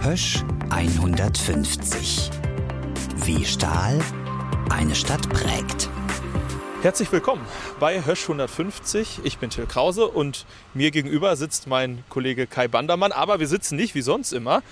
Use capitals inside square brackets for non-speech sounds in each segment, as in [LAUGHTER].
Hösch 150. Wie Stahl eine Stadt prägt. Herzlich willkommen bei Hösch 150. Ich bin Till Krause und mir gegenüber sitzt mein Kollege Kai Bandermann. Aber wir sitzen nicht wie sonst immer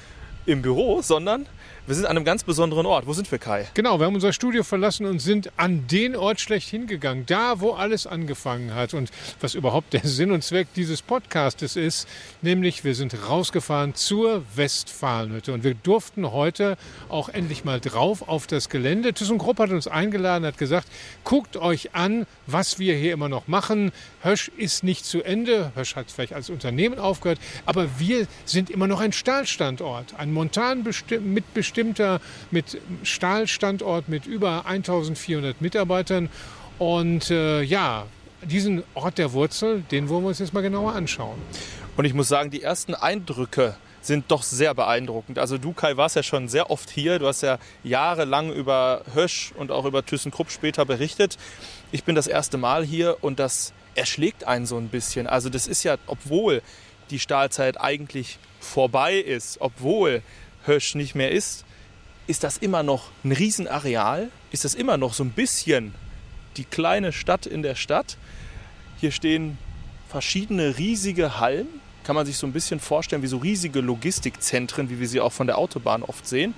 im Büro, sondern wir sind an einem ganz besonderen Ort. Wo sind wir, Kai? Genau, wir haben unser Studio verlassen und sind an den Ort schlechthin gegangen. Da, wo alles angefangen hat und was überhaupt der [LAUGHS] Sinn und Zweck dieses Podcastes ist. Nämlich, wir sind rausgefahren zur Westfalenhütte und wir durften heute auch endlich mal drauf auf das Gelände. ThyssenKrupp hat uns eingeladen, hat gesagt, guckt euch an, was wir hier immer noch machen. Hösch ist nicht zu Ende. Hösch hat vielleicht als Unternehmen aufgehört, aber wir sind immer noch ein Stahlstandort, ein Montan mit bestimmter, mit Stahlstandort mit über 1400 Mitarbeitern. Und äh, ja, diesen Ort der Wurzel, den wollen wir uns jetzt mal genauer anschauen. Und ich muss sagen, die ersten Eindrücke sind doch sehr beeindruckend. Also du, Kai, warst ja schon sehr oft hier. Du hast ja jahrelang über Hösch und auch über ThyssenKrupp später berichtet. Ich bin das erste Mal hier und das erschlägt einen so ein bisschen. Also das ist ja, obwohl die Stahlzeit eigentlich vorbei ist, obwohl Hösch nicht mehr ist, ist das immer noch ein Riesenareal, ist das immer noch so ein bisschen die kleine Stadt in der Stadt. Hier stehen verschiedene riesige Hallen, kann man sich so ein bisschen vorstellen wie so riesige Logistikzentren, wie wir sie auch von der Autobahn oft sehen.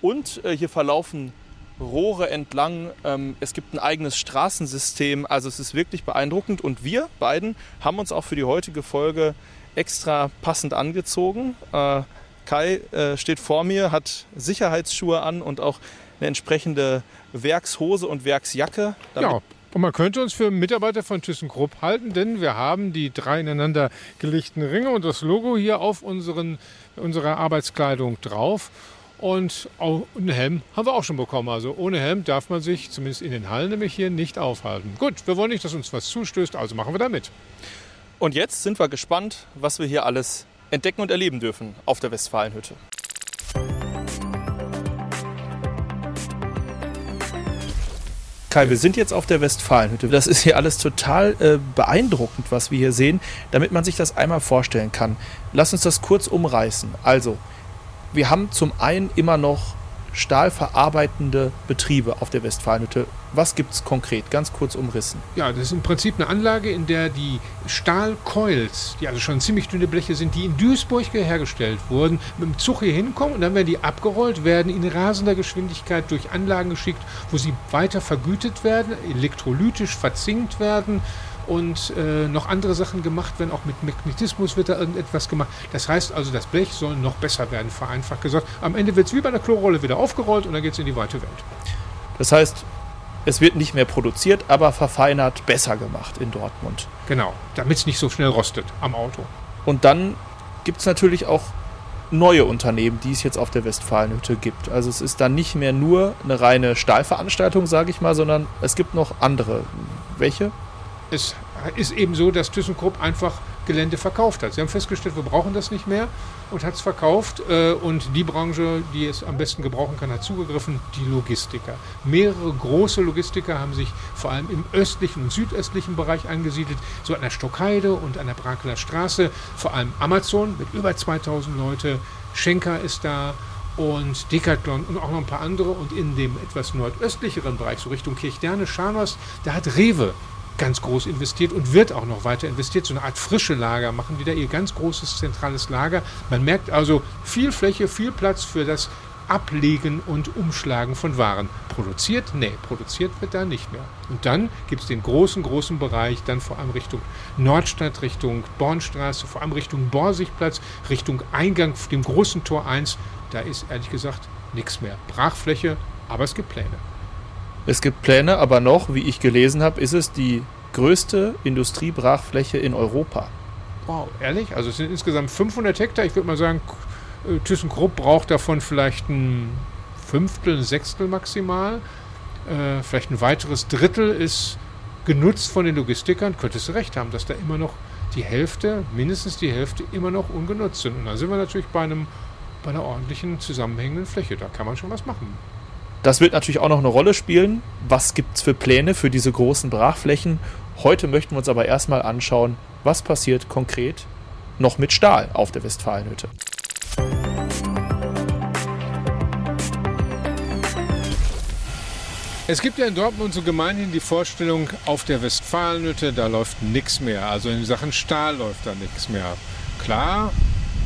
Und äh, hier verlaufen Rohre entlang. Ähm, es gibt ein eigenes Straßensystem. Also es ist wirklich beeindruckend. Und wir beiden haben uns auch für die heutige Folge extra passend angezogen. Äh, Kai äh, steht vor mir, hat Sicherheitsschuhe an und auch eine entsprechende Werkshose und Werksjacke. Ja, und man könnte uns für Mitarbeiter von ThyssenKrupp halten, denn wir haben die drei ineinander gelegten Ringe und das Logo hier auf unseren, unserer Arbeitskleidung drauf. Und auch einen Helm haben wir auch schon bekommen. Also ohne Helm darf man sich, zumindest in den Hallen nämlich hier, nicht aufhalten. Gut, wir wollen nicht, dass uns was zustößt, also machen wir da mit. Und jetzt sind wir gespannt, was wir hier alles entdecken und erleben dürfen auf der Westfalenhütte. Kai, wir sind jetzt auf der Westfalenhütte. Das ist hier alles total äh, beeindruckend, was wir hier sehen. Damit man sich das einmal vorstellen kann, lass uns das kurz umreißen. Also, wir haben zum einen immer noch stahlverarbeitende Betriebe auf der Westfalenhütte. Was gibt es konkret? Ganz kurz umrissen. Ja, das ist im Prinzip eine Anlage, in der die Stahlcoils, die also schon ziemlich dünne Bleche sind, die in Duisburg hergestellt wurden, mit dem Zug hier hinkommen und dann werden die abgerollt, werden in rasender Geschwindigkeit durch Anlagen geschickt, wo sie weiter vergütet werden, elektrolytisch verzinkt werden und äh, noch andere Sachen gemacht werden. Auch mit Magnetismus wird da irgendetwas gemacht. Das heißt also, das Blech soll noch besser werden, vereinfacht gesagt. Am Ende wird es wie bei einer Klorolle wieder aufgerollt und dann geht es in die weite Welt. Das heißt, es wird nicht mehr produziert, aber verfeinert, besser gemacht in Dortmund. Genau, damit es nicht so schnell rostet am Auto. Und dann gibt es natürlich auch neue Unternehmen, die es jetzt auf der Westfalenhütte gibt. Also es ist dann nicht mehr nur eine reine Stahlveranstaltung, sage ich mal, sondern es gibt noch andere. Welche? Es ist eben so, dass ThyssenKrupp einfach Gelände verkauft hat. Sie haben festgestellt, wir brauchen das nicht mehr und hat es verkauft. Äh, und die Branche, die es am besten gebrauchen kann, hat zugegriffen, die Logistiker. Mehrere große Logistiker haben sich vor allem im östlichen und südöstlichen Bereich angesiedelt, so an der Stockheide und an der Brakeler Straße. Vor allem Amazon mit über 2000 Leute, Schenker ist da und Decathlon und auch noch ein paar andere. Und in dem etwas nordöstlicheren Bereich, so Richtung Kirchderne, Scharnhorst, da hat Rewe ganz groß investiert und wird auch noch weiter investiert. So eine Art frische Lager machen die da ihr ganz großes zentrales Lager. Man merkt also viel Fläche, viel Platz für das Ablegen und Umschlagen von Waren. Produziert? Nee, produziert wird da nicht mehr. Und dann gibt es den großen, großen Bereich, dann vor allem Richtung Nordstadt, Richtung Bornstraße, vor allem Richtung Borsigplatz, Richtung Eingang, dem großen Tor 1. Da ist ehrlich gesagt nichts mehr. Brachfläche, aber es gibt Pläne. Es gibt Pläne, aber noch, wie ich gelesen habe, ist es die größte Industriebrachfläche in Europa. Wow, ehrlich? Also es sind insgesamt 500 Hektar. Ich würde mal sagen, äh, ThyssenKrupp braucht davon vielleicht ein Fünftel, ein Sechstel maximal. Äh, vielleicht ein weiteres Drittel ist genutzt von den Logistikern. Könntest du recht haben, dass da immer noch die Hälfte, mindestens die Hälfte, immer noch ungenutzt sind. Und da sind wir natürlich bei, einem, bei einer ordentlichen zusammenhängenden Fläche. Da kann man schon was machen. Das wird natürlich auch noch eine Rolle spielen. Was gibt es für Pläne für diese großen Brachflächen? Heute möchten wir uns aber erstmal anschauen, was passiert konkret noch mit Stahl auf der Westfalenhütte. Es gibt ja in Dortmund so gemeinhin die Vorstellung, auf der Westfalenhütte, da läuft nichts mehr. Also in Sachen Stahl läuft da nichts mehr. Klar,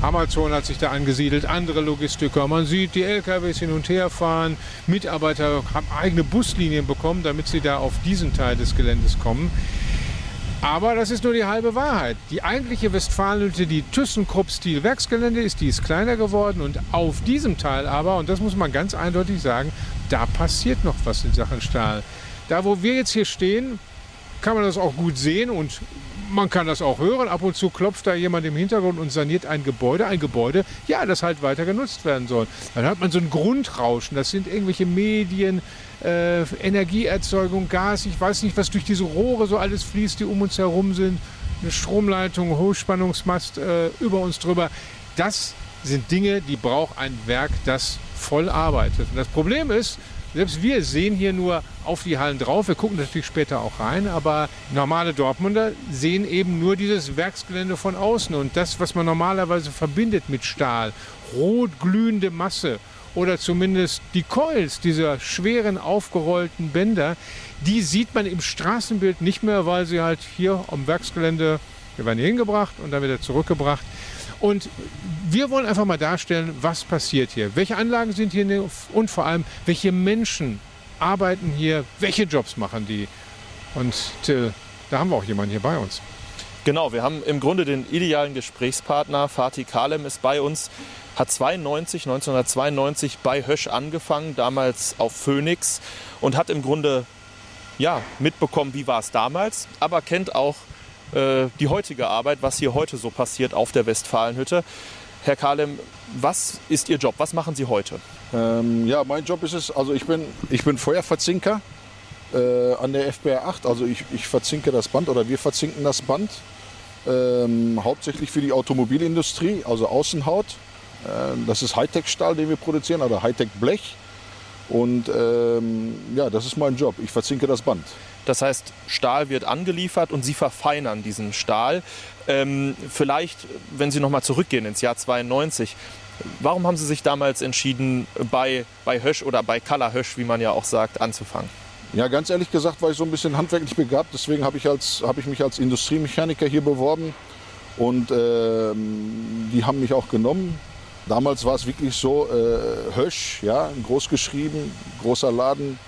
Amazon hat sich da angesiedelt, andere Logistiker. Man sieht die LKWs hin und her fahren. Mitarbeiter haben eigene Buslinien bekommen, damit sie da auf diesen Teil des Geländes kommen. Aber das ist nur die halbe Wahrheit. Die eigentliche Westfalenhütte, die ThyssenKrupp-Stil-Werksgelände ist, die ist kleiner geworden. Und auf diesem Teil aber, und das muss man ganz eindeutig sagen, da passiert noch was in Sachen Stahl. Da, wo wir jetzt hier stehen, kann man das auch gut sehen und man kann das auch hören. Ab und zu klopft da jemand im Hintergrund und saniert ein Gebäude. Ein Gebäude, ja, das halt weiter genutzt werden soll. Dann hat man so ein Grundrauschen. Das sind irgendwelche Medien, äh, Energieerzeugung, Gas. Ich weiß nicht, was durch diese Rohre so alles fließt, die um uns herum sind. Eine Stromleitung, Hochspannungsmast äh, über uns drüber. Das sind Dinge, die braucht ein Werk, das voll arbeitet. Und das Problem ist, selbst wir sehen hier nur auf die Hallen drauf. Wir gucken natürlich später auch rein, aber normale Dortmunder sehen eben nur dieses Werksgelände von außen und das, was man normalerweise verbindet mit Stahl, rot glühende Masse oder zumindest die Coils dieser schweren aufgerollten Bänder, die sieht man im Straßenbild nicht mehr, weil sie halt hier am Werksgelände, wir werden hier hingebracht und dann wieder zurückgebracht. Und wir wollen einfach mal darstellen, was passiert hier. Welche Anlagen sind hier und vor allem, welche Menschen arbeiten hier, welche Jobs machen die. Und Till, da haben wir auch jemanden hier bei uns. Genau, wir haben im Grunde den idealen Gesprächspartner. Fatih Kalem ist bei uns, hat 92, 1992 bei Hösch angefangen, damals auf Phoenix und hat im Grunde ja, mitbekommen, wie war es damals, aber kennt auch äh, die heutige Arbeit, was hier heute so passiert auf der Westfalenhütte. Herr Kalem, was ist Ihr Job? Was machen Sie heute? Ähm, ja, mein Job ist es, also ich bin, ich bin Feuerverzinker äh, an der FBR 8. Also ich, ich verzinke das Band oder wir verzinken das Band. Ähm, hauptsächlich für die Automobilindustrie, also Außenhaut. Äh, das ist Hightech-Stahl, den wir produzieren, oder Hightech-Blech. Und ähm, ja, das ist mein Job. Ich verzinke das Band. Das heißt, Stahl wird angeliefert und Sie verfeinern diesen Stahl. Ähm, vielleicht, wenn Sie noch mal zurückgehen ins Jahr 92, warum haben Sie sich damals entschieden, bei, bei Hösch oder bei Kalla Hösch, wie man ja auch sagt, anzufangen? Ja, ganz ehrlich gesagt war ich so ein bisschen handwerklich begabt. Deswegen habe ich, hab ich mich als Industriemechaniker hier beworben. Und äh, die haben mich auch genommen. Damals war es wirklich so, äh, Hösch, ja, groß geschrieben, großer Laden,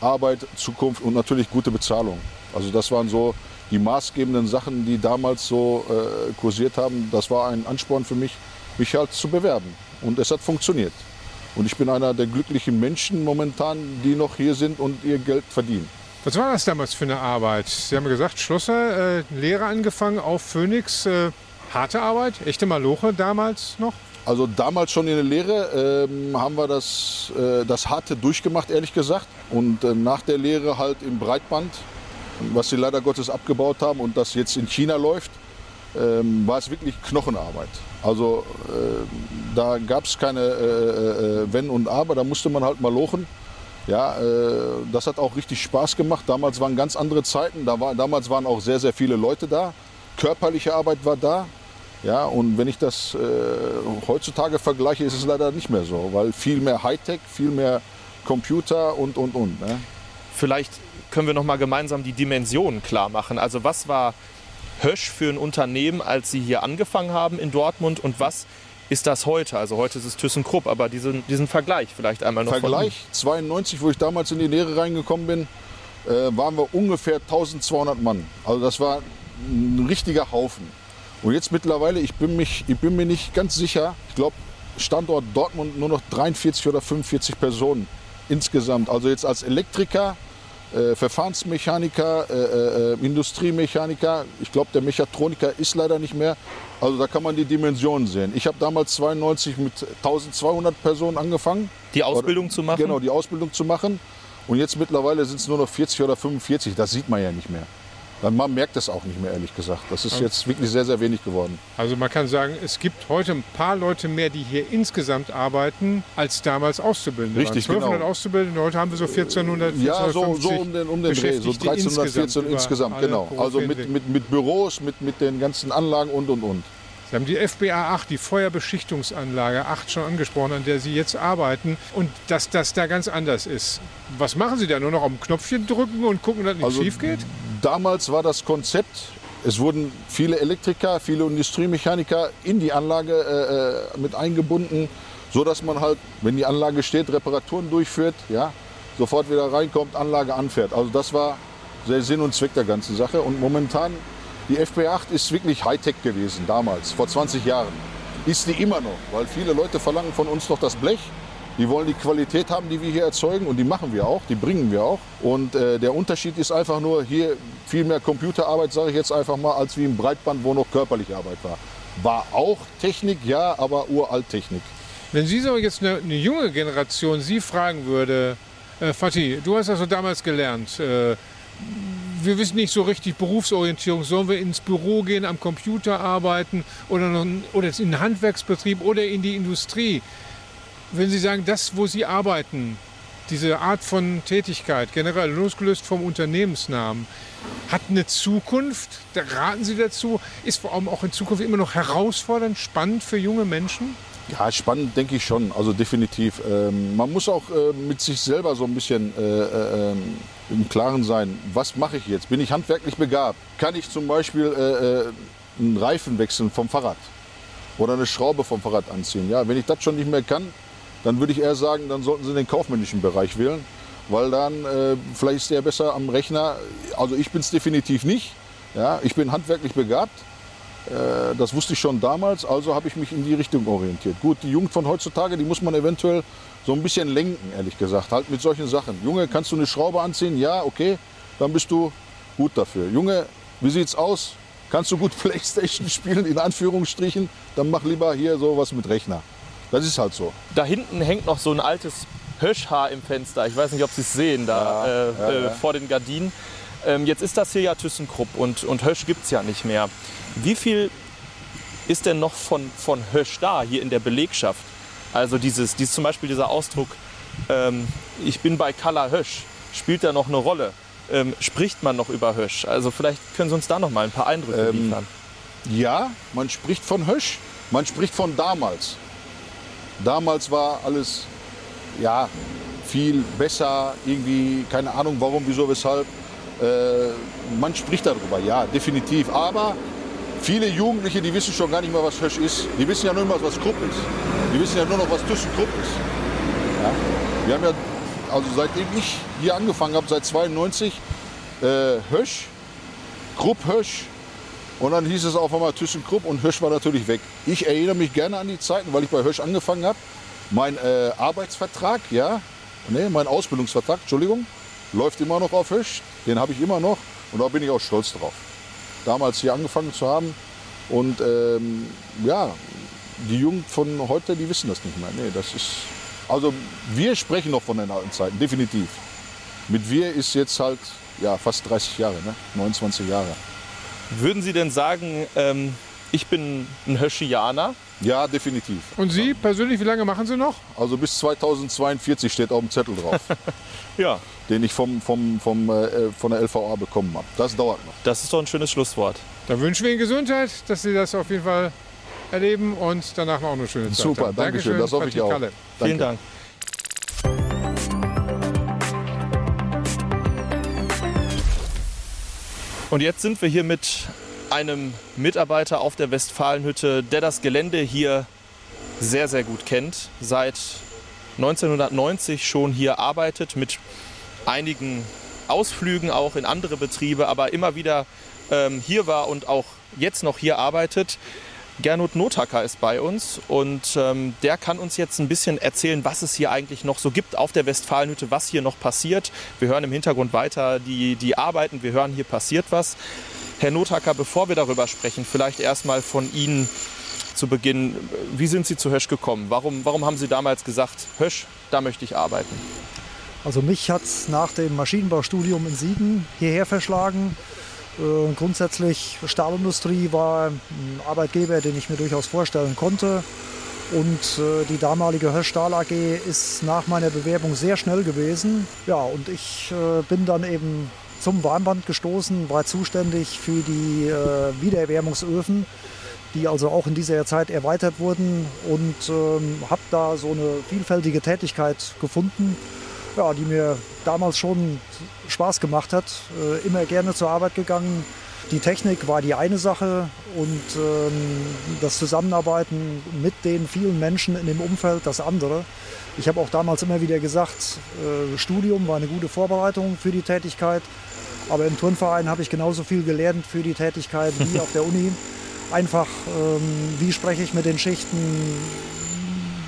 Arbeit, Zukunft und natürlich gute Bezahlung. Also das waren so die maßgebenden Sachen, die damals so äh, kursiert haben. Das war ein Ansporn für mich, mich halt zu bewerben. Und es hat funktioniert. Und ich bin einer der glücklichen Menschen momentan, die noch hier sind und ihr Geld verdienen. Was war das damals für eine Arbeit? Sie haben gesagt, Schlosser, äh, Lehre angefangen auf Phoenix. Äh, harte Arbeit, echte Maloche damals noch? Also damals schon in der Lehre ähm, haben wir das, äh, das Harte durchgemacht, ehrlich gesagt. Und äh, nach der Lehre halt im Breitband, was sie leider Gottes abgebaut haben und das jetzt in China läuft, ähm, war es wirklich Knochenarbeit. Also äh, da gab es keine äh, äh, Wenn und Aber, da musste man halt mal lochen. Ja, äh, das hat auch richtig Spaß gemacht. Damals waren ganz andere Zeiten. Da war, damals waren auch sehr, sehr viele Leute da. Körperliche Arbeit war da. Ja, und wenn ich das äh, heutzutage vergleiche, ist es leider nicht mehr so, weil viel mehr Hightech, viel mehr Computer und, und, und. Ne? Vielleicht können wir noch mal gemeinsam die Dimensionen klar machen. Also was war Hösch für ein Unternehmen, als Sie hier angefangen haben in Dortmund und was ist das heute? Also heute ist es ThyssenKrupp, aber diesen, diesen Vergleich vielleicht einmal noch. Vergleich 92, wo ich damals in die Lehre reingekommen bin, äh, waren wir ungefähr 1200 Mann. Also das war ein richtiger Haufen. Und jetzt mittlerweile, ich bin, mich, ich bin mir nicht ganz sicher, ich glaube, Standort Dortmund nur noch 43 oder 45 Personen insgesamt. Also jetzt als Elektriker, äh, Verfahrensmechaniker, äh, äh, Industriemechaniker, ich glaube, der Mechatroniker ist leider nicht mehr. Also da kann man die Dimensionen sehen. Ich habe damals 92 mit 1200 Personen angefangen. Die Ausbildung oder, zu machen? Genau, die Ausbildung zu machen. Und jetzt mittlerweile sind es nur noch 40 oder 45. Das sieht man ja nicht mehr. Man merkt es auch nicht mehr, ehrlich gesagt. Das ist jetzt wirklich sehr, sehr wenig geworden. Also man kann sagen, es gibt heute ein paar Leute mehr, die hier insgesamt arbeiten, als damals Auszubildende. Richtig, 1200 genau. Auszubildende, heute haben wir so 1400, 1450 Ja, so, so um den, um den Dreh, so 1314 insgesamt, insgesamt genau. Also mit, mit, mit Büros, mit, mit den ganzen Anlagen und, und, und. Sie haben die FBA 8, die Feuerbeschichtungsanlage 8 schon angesprochen, an der Sie jetzt arbeiten und dass das da ganz anders ist. Was machen Sie da? Nur noch auf dem Knopfchen drücken und gucken, dass nichts Also schief geht? Damals war das Konzept, es wurden viele Elektriker, viele Industriemechaniker in die Anlage äh, äh, mit eingebunden, so dass man halt, wenn die Anlage steht, Reparaturen durchführt, ja, sofort wieder reinkommt, Anlage anfährt. Also das war der Sinn und Zweck der ganzen Sache. Und momentan, die FP8 ist wirklich Hightech gewesen damals, vor 20 Jahren. Ist die immer noch, weil viele Leute verlangen von uns noch das Blech. Die wollen die Qualität haben, die wir hier erzeugen und die machen wir auch, die bringen wir auch. Und äh, der Unterschied ist einfach nur hier viel mehr Computerarbeit, sage ich jetzt einfach mal, als wie im Breitband, wo noch körperliche Arbeit war. War auch Technik, ja, aber uralt Technik. Wenn Sie so jetzt eine, eine junge Generation Sie fragen würde, äh, Fatih, du hast das so damals gelernt, äh, wir wissen nicht so richtig Berufsorientierung, sollen wir ins Büro gehen, am Computer arbeiten oder, oder in den Handwerksbetrieb oder in die Industrie. Wenn Sie sagen, das, wo Sie arbeiten, diese Art von Tätigkeit, generell losgelöst vom Unternehmensnamen, hat eine Zukunft, da raten Sie dazu, ist vor allem auch in Zukunft immer noch herausfordernd, spannend für junge Menschen? Ja, spannend denke ich schon, also definitiv. Ähm, man muss auch äh, mit sich selber so ein bisschen äh, äh, im Klaren sein, was mache ich jetzt? Bin ich handwerklich begabt? Kann ich zum Beispiel äh, äh, einen Reifen wechseln vom Fahrrad oder eine Schraube vom Fahrrad anziehen? Ja, wenn ich das schon nicht mehr kann, dann würde ich eher sagen, dann sollten Sie den kaufmännischen Bereich wählen, weil dann äh, vielleicht ist der besser am Rechner. Also ich bin es definitiv nicht. Ja, ich bin handwerklich begabt. Äh, Das wusste ich schon damals, also habe ich mich in die Richtung orientiert. Gut, die Jugend von heutzutage, die muss man eventuell so ein bisschen lenken, ehrlich gesagt, halt mit solchen Sachen. Junge, kannst du eine Schraube anziehen? Ja, okay, dann bist du gut dafür. Junge, wie sieht's aus? Kannst du gut [LAUGHS] Playstation spielen, in Anführungsstrichen? Dann mach lieber hier sowas mit Rechner. Das ist halt so. Da hinten hängt noch so ein altes Höschhaar im Fenster. Ich weiß nicht, ob Sie es sehen, da Ja, äh, ja, äh, ja. vor den Gardinen. Ähm, jetzt ist das hier ja ThyssenKrupp und, und Hösch gibt es ja nicht mehr. Wie viel ist denn noch von, von Hösch da hier in der Belegschaft? Also dieses, dieses zum Beispiel dieser Ausdruck, ähm, ich bin bei Kalla Hösch, spielt da noch eine Rolle? Ähm, spricht man noch über Hösch? Also vielleicht können Sie uns da noch mal ein paar Eindrücke Ähm, liefern. Ja, man spricht von Hösch, man spricht von damals. Damals war alles ja, viel besser, irgendwie, keine Ahnung warum, wieso, weshalb. Äh, man spricht darüber, ja, definitiv. Aber viele Jugendliche, die wissen schon gar nicht mehr, was Hösch ist. Die wissen ja nur noch, was Krupp ist. Die wissen ja nur noch, was ThyssenKrupp ist. Ja? Wir haben ja, also seitdem ich hier angefangen habe, seit 92, äh, Hösch, Krupp Hösch, und dann hieß es auf einmal ThyssenKrupp und Hösch war natürlich weg. Ich erinnere mich gerne an die Zeiten, weil ich bei Hösch angefangen habe. Mein äh, Arbeitsvertrag, ja, nee, mein Ausbildungsvertrag, Entschuldigung, läuft immer noch auf Hösch. Den habe ich immer noch und da bin ich auch stolz drauf. Damals hier angefangen zu haben und ähm, ja, die Jugend von heute, die wissen das nicht mehr. Nee, das ist, also wir sprechen noch von den alten Zeiten, definitiv. Mit wir ist jetzt halt ja, fast 30 Jahre, ne? 29 Jahre. Würden Sie denn sagen, ähm, ich bin ein Höschianer? Ja, definitiv. Und Sie persönlich, wie lange machen Sie noch? Also bis 2042 steht auf dem Zettel drauf, [LAUGHS] Ja. den ich vom, vom, vom, äh, von der LVA bekommen habe. Das dauert noch. Das ist doch ein schönes Schlusswort. Dann wünschen wir Ihnen Gesundheit, dass Sie das auf jeden Fall erleben und danach noch eine schöne Zeit Super, haben. danke schön, das hoffe ich auch. Kalle. Vielen Danke. Dank. Und jetzt sind wir hier mit einem Mitarbeiter auf der Westfalenhütte, der das Gelände hier sehr, sehr gut kennt. Seit 1990 schon hier arbeitet, mit einigen Ausflügen auch in andere Betriebe, aber immer wieder ähm, hier war und auch jetzt noch hier arbeitet. Gernot Nothacker ist bei uns und ähm, der kann uns jetzt ein bisschen erzählen, was es hier eigentlich noch so gibt auf der Westfalenhütte, was hier noch passiert. Wir hören im Hintergrund weiter die, die Arbeiten, wir hören, hier passiert was. Herr Nothacker, bevor wir darüber sprechen, vielleicht erstmal von Ihnen zu Beginn. Wie sind Sie zu Hösch gekommen? Warum, warum haben Sie damals gesagt, Hösch, da möchte ich arbeiten? Also mich hat es nach dem Maschinenbaustudium in Siegen hierher verschlagen. Äh, grundsätzlich Stahlindustrie war ein Arbeitgeber, den ich mir durchaus vorstellen konnte. Und äh, die damalige Hösch Stahl AG ist nach meiner Bewerbung sehr schnell gewesen. Ja, und ich äh, bin dann eben zum Warmband gestoßen, war zuständig für die äh, Wiedererwärmungsöfen, die also auch in dieser Zeit erweitert wurden und ähm, habe da so eine vielfältige Tätigkeit gefunden, ja, die mir damals schon Spaß gemacht hat. Äh, immer gerne zur Arbeit gegangen. Die Technik war die eine Sache und ähm, das Zusammenarbeiten mit den vielen Menschen in dem Umfeld das andere. Ich habe auch damals immer wieder gesagt, äh, Studium war eine gute Vorbereitung für die Tätigkeit. Aber im Turnverein habe ich genauso viel gelernt für die Tätigkeit wie auf der Uni. [LAUGHS] Einfach, ähm, wie spreche ich mit den Schichten,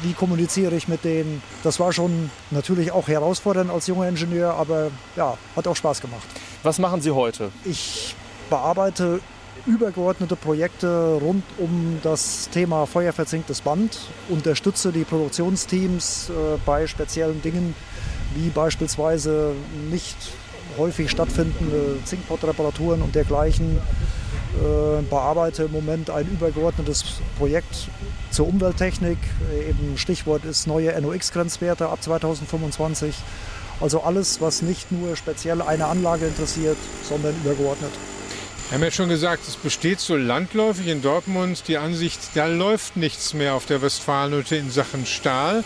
wie kommuniziere ich mit denen. Das war schon natürlich auch herausfordernd als junger Ingenieur, aber ja, hat auch Spaß gemacht. Was machen Sie heute? Ich bearbeite übergeordnete Projekte rund um das Thema feuerverzinktes Band, unterstütze die Produktionsteams äh, bei speziellen Dingen, wie beispielsweise nicht häufig stattfindende Zinkpot-Reparaturen und dergleichen. Äh, bearbeite im Moment ein übergeordnetes Projekt zur Umwelttechnik. Eben Stichwort ist neue NOx-Grenzwerte ab 2025. Also alles, was nicht nur speziell eine Anlage interessiert, sondern übergeordnet. Wir haben ja schon gesagt, es besteht so landläufig in Dortmund die Ansicht, da läuft nichts mehr auf der Westfalenhütte in Sachen Stahl.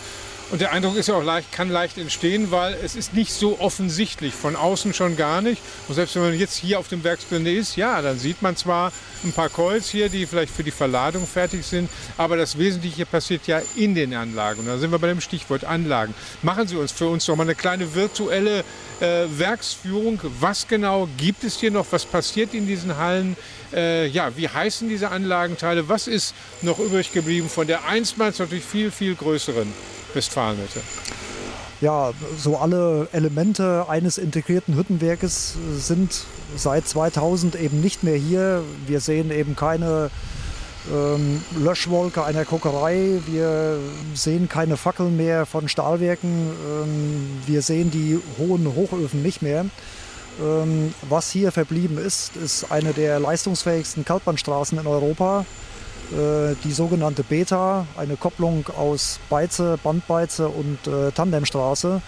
Und der Eindruck ist ja auch leicht, kann leicht entstehen, weil es ist nicht so offensichtlich, von außen schon gar nicht. Und selbst wenn man jetzt hier auf dem Werksgelände ist, ja, dann sieht man zwar ein paar Coils hier, die vielleicht für die Verladung fertig sind, aber das Wesentliche passiert ja in den Anlagen. Und da sind wir bei dem Stichwort Anlagen. Machen Sie uns für uns doch mal eine kleine virtuelle äh, Werksführung. Was genau gibt es hier noch? Was passiert in diesen Hallen? Äh, ja, wie heißen diese Anlagenteile? Was ist noch übrig geblieben von der einstmals natürlich viel, viel größeren Westfalenhütte? Ja, so alle Elemente eines integrierten Hüttenwerkes sind seit 2000 eben nicht mehr hier. Wir sehen eben keine ähm, Löschwolke einer Kokerei, wir sehen keine Fackeln mehr von Stahlwerken, ähm, wir sehen die hohen Hochöfen nicht mehr. Ähm, was hier verblieben ist, ist eine der leistungsfähigsten Kaltbahnstraßen in Europa die sogenannte Beta, eine Kopplung aus Beize, Bandbeize und äh, Tandemstraße.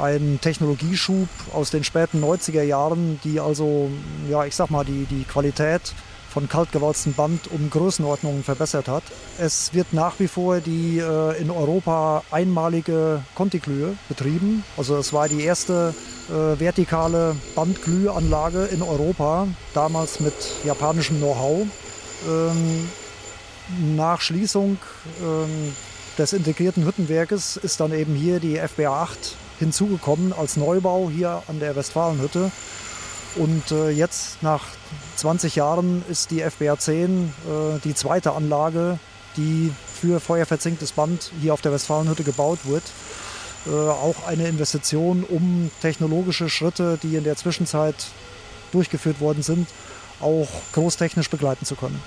Ein Technologieschub aus den späten 90er Jahren, die also, ja, ich sag mal, die, die Qualität von kaltgewalztem Band um Größenordnungen verbessert hat. Es wird nach wie vor die äh, in Europa einmalige Conti-Glühe betrieben. Also es war die erste äh, vertikale Bandglühanlage in Europa, damals mit japanischem Know-how. Ähm, nach Schließung ähm, des integrierten Hüttenwerkes ist dann eben hier die FBA 8 hinzugekommen als Neubau hier an der Westfalenhütte. Und äh, jetzt nach 20 Jahren ist die FBA 10 äh, die zweite Anlage, die für feuerverzinktes Band hier auf der Westfalenhütte gebaut wird. Äh, auch eine Investition, um technologische Schritte, die in der Zwischenzeit durchgeführt worden sind, auch großtechnisch begleiten zu können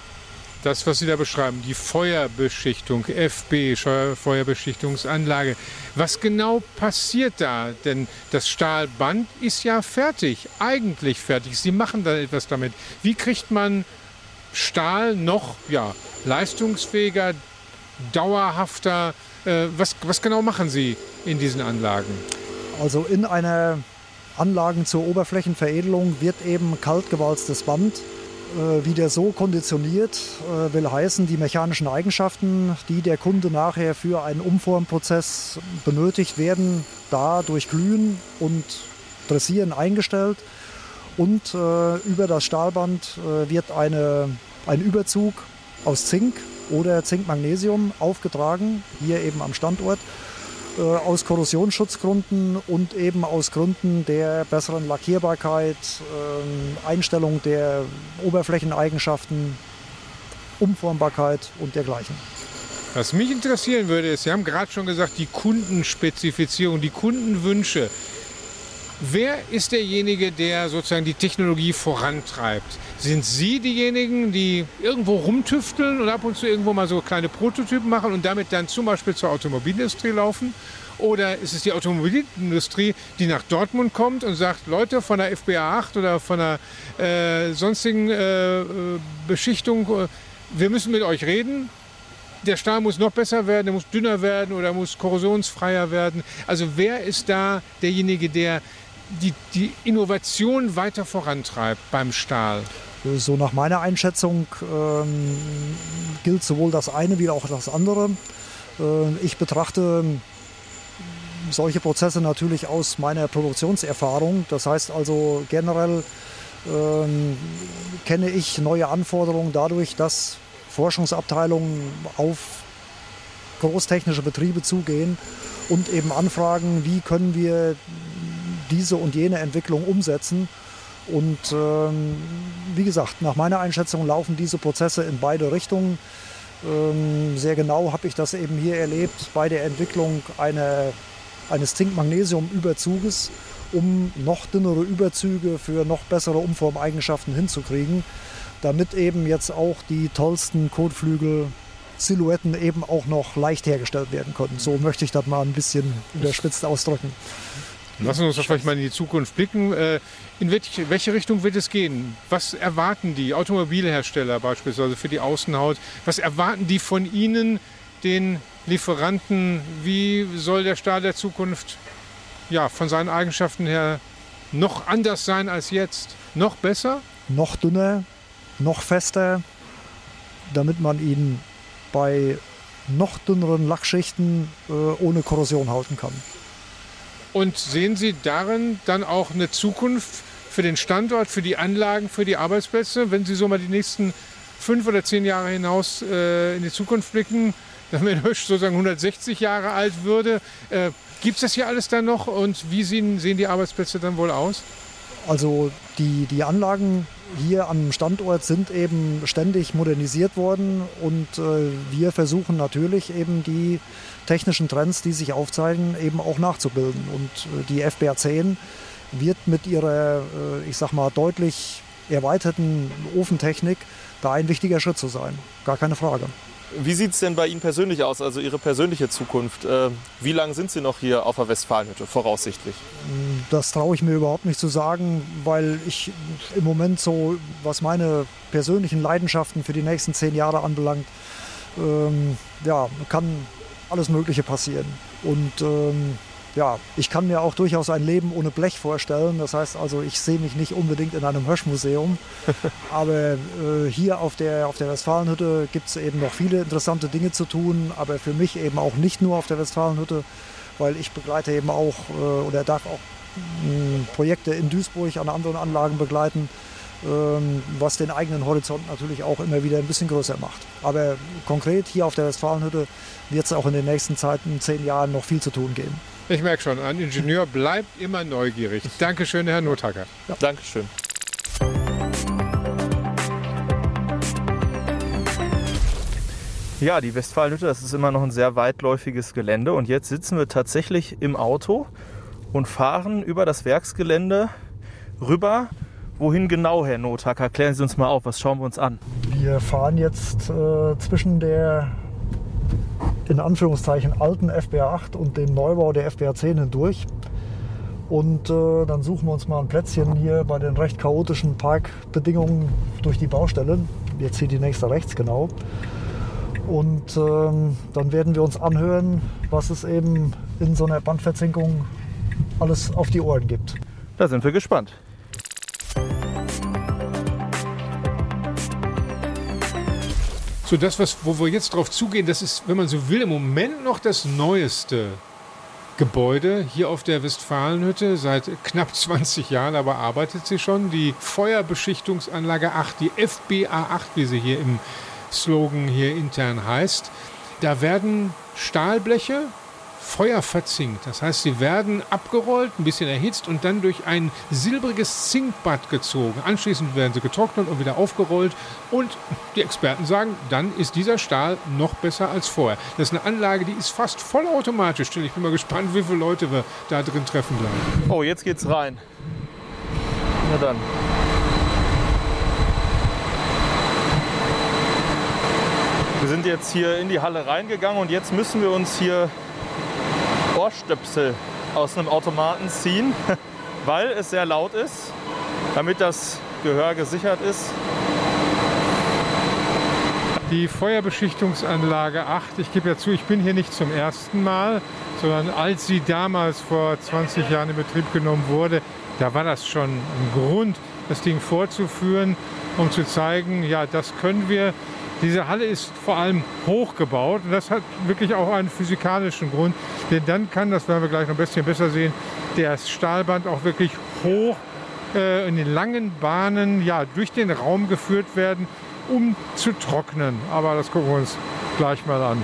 das, was Sie da beschreiben, die Feuerbeschichtung, FB, Feuerbeschichtungsanlage. Was genau passiert da? Denn das Stahlband ist ja fertig, eigentlich fertig. Sie machen da etwas damit. Wie kriegt man Stahl noch ja, leistungsfähiger, dauerhafter? Äh, was, was genau machen Sie in diesen Anlagen? Also in einer Anlagen zur Oberflächenveredelung wird eben kaltgewalztes Band wieder so konditioniert, äh, will heißen, die mechanischen Eigenschaften, die der Kunde nachher für einen Umformprozess benötigt werden, da durch Glühen und Dressieren eingestellt. Und äh, über das Stahlband wird eine, ein Überzug aus Zink oder Zinkmagnesium aufgetragen, hier eben am Standort. Äh, aus Korrosionsschutzgründen und eben aus Gründen der besseren Lackierbarkeit, äh, Einstellung der Oberflächeneigenschaften, Umformbarkeit und dergleichen. Was mich interessieren würde, ist, Sie haben gerade schon gesagt, die Kundenspezifizierung, die Kundenwünsche. Wer ist derjenige, der sozusagen die Technologie vorantreibt? Sind Sie diejenigen, die irgendwo rumtüfteln und ab und zu irgendwo mal so kleine Prototypen machen und damit dann zum Beispiel zur Automobilindustrie laufen? Oder ist es die Automobilindustrie, die nach Dortmund kommt und sagt, Leute von der FBA 8 oder von der äh, sonstigen äh, Beschichtung, äh, wir müssen mit euch reden. Der Stahl muss noch besser werden, er muss dünner werden oder muss korrosionsfreier werden. Also wer ist da derjenige, der die, die Innovation weiter vorantreibt beim Stahl? So nach meiner Einschätzung ähm, gilt sowohl das eine wie auch das andere. Äh, ich betrachte solche Prozesse natürlich aus meiner Produktionserfahrung. Das heißt also generell ähm, kenne ich neue Anforderungen dadurch, dass Forschungsabteilungen auf großtechnische Betriebe zugehen und eben anfragen, wie können wir diese und jene Entwicklung umsetzen. Und ähm, wie gesagt, nach meiner Einschätzung laufen diese Prozesse in beide Richtungen. Ähm, sehr genau habe ich das eben hier erlebt bei der Entwicklung eine, eines Zink-Magnesium-Überzuges, um noch dünnere Überzüge für noch bessere Umformeigenschaften hinzukriegen, damit eben jetzt auch die tollsten Kotflügel Silhouetten eben auch noch leicht hergestellt werden konnten. So möchte ich das mal ein bisschen überspitzt ausdrücken. Lassen wir uns doch vielleicht mal in die Zukunft blicken. Äh, in welche Richtung wird es gehen? Was erwarten die Automobilhersteller beispielsweise für die Außenhaut? Was erwarten die von Ihnen, den Lieferanten? Wie soll der Stahl der Zukunft ja, von seinen Eigenschaften her noch anders sein als jetzt? Noch besser? Noch dünner, noch fester, damit man ihn bei noch dünneren Lackschichten äh, ohne Korrosion halten kann. Und sehen Sie darin dann auch eine Zukunft für den Standort, für die Anlagen, für die Arbeitsplätze, wenn Sie so mal die nächsten fünf oder zehn Jahre hinaus äh, in die Zukunft blicken, [LAUGHS] wenn Hösch sozusagen 160 Jahre alt würde, äh, gibt es das hier alles dann noch und wie sehen, sehen die Arbeitsplätze dann wohl aus? Also die, die Anlagen hier am Standort sind eben ständig modernisiert worden und äh, wir versuchen natürlich eben die technischen Trends, die sich aufzeigen, eben auch nachzubilden. Und äh, die FBR 10 wird mit ihrer, äh, ich sag mal, deutlich erweiterten Ofentechnik da ein wichtiger Schritt zu sein. Gar keine Frage. Wie sieht es denn bei Ihnen persönlich aus, also Ihre persönliche Zukunft? Äh, wie lange sind Sie noch hier auf der Westfalenhütte, voraussichtlich? Das traue ich mir überhaupt nicht zu sagen, weil ich im Moment so, was meine persönlichen Leidenschaften für die nächsten zehn Jahre anbelangt, ähm, ja, kann alles Mögliche passieren. Und ähm, ja, ich kann mir auch durchaus ein Leben ohne Blech vorstellen. Das heißt also, ich sehe mich nicht unbedingt in einem Höschmuseum. [LAUGHS] aber äh, hier auf der, auf der Westfalenhütte gibt es eben noch viele interessante Dinge zu tun. Aber für mich eben auch nicht nur auf der Westfalenhütte, weil ich begleite eben auch äh, oder darf auch mh, hm, Projekte in Duisburg an anderen Anlagen begleiten. Ähm, was den eigenen Horizont natürlich auch immer wieder ein bisschen größer macht. Aber konkret hier auf der Westfalenhütte wird es auch in den nächsten Zeiten, zehn Jahren, noch viel zu tun geben. Ich merke schon, ein Ingenieur bleibt immer neugierig. Dankeschön, Herr Nothacker. Ja. Dankeschön. Ja, die Westfalenhütte, das ist immer noch ein sehr weitläufiges Gelände. Und jetzt sitzen wir tatsächlich im Auto und fahren über das Werksgelände rüber. Wohin genau, Herr Nothacker? Klären Sie uns mal auf, was schauen wir uns an? Wir fahren jetzt äh, zwischen der in Anführungszeichen alten FBR 8 und dem Neubau der FBR 10 hindurch. Und äh, dann suchen wir uns mal ein Plätzchen hier bei den recht chaotischen Parkbedingungen durch die Baustelle. Jetzt hier die nächste rechts genau. Und ähm, dann werden wir uns anhören, was es eben in so einer Bandverzinkung alles auf die Ohren gibt. Da sind wir gespannt. So, das, was, wo wir jetzt drauf zugehen, das ist, wenn man so will, im Moment noch das neueste Gebäude hier auf der Westfalenhütte. Seit knapp 20 Jahren aber arbeitet sie schon. Die Feuerbeschichtungsanlage 8, die FBA 8, wie sie hier im Slogan hier intern heißt. Da werden Stahlbleche Feuer verzinkt. Das heißt, sie werden abgerollt, ein bisschen erhitzt und dann durch ein silbriges Zinkbad gezogen. Anschließend werden sie getrocknet und wieder aufgerollt. Und die Experten sagen, dann ist dieser Stahl noch besser als vorher. Das ist eine Anlage, die ist fast vollautomatisch. Ich bin mal gespannt, wie viele Leute wir da drin treffen werden. Oh, jetzt geht's rein. Na dann. Wir sind jetzt hier in die Halle reingegangen und jetzt müssen wir uns hier Ohrstöpsel aus einem Automaten ziehen, [LAUGHS] weil es sehr laut ist, damit das Gehör gesichert ist. Die Feuerbeschichtungsanlage 8, ich gebe ja zu, ich bin hier nicht zum ersten Mal, sondern als sie damals vor 20 Jahren in Betrieb genommen wurde, da war das schon ein Grund, das Ding vorzuführen, um zu zeigen, ja, das können wir. Diese Halle ist vor allem hochgebaut und das hat wirklich auch einen physikalischen Grund, denn dann kann, das werden wir gleich noch ein bisschen besser sehen, das Stahlband auch wirklich hoch äh, in den langen Bahnen ja, durch den Raum geführt werden, um zu trocknen. Aber das gucken wir uns gleich mal an.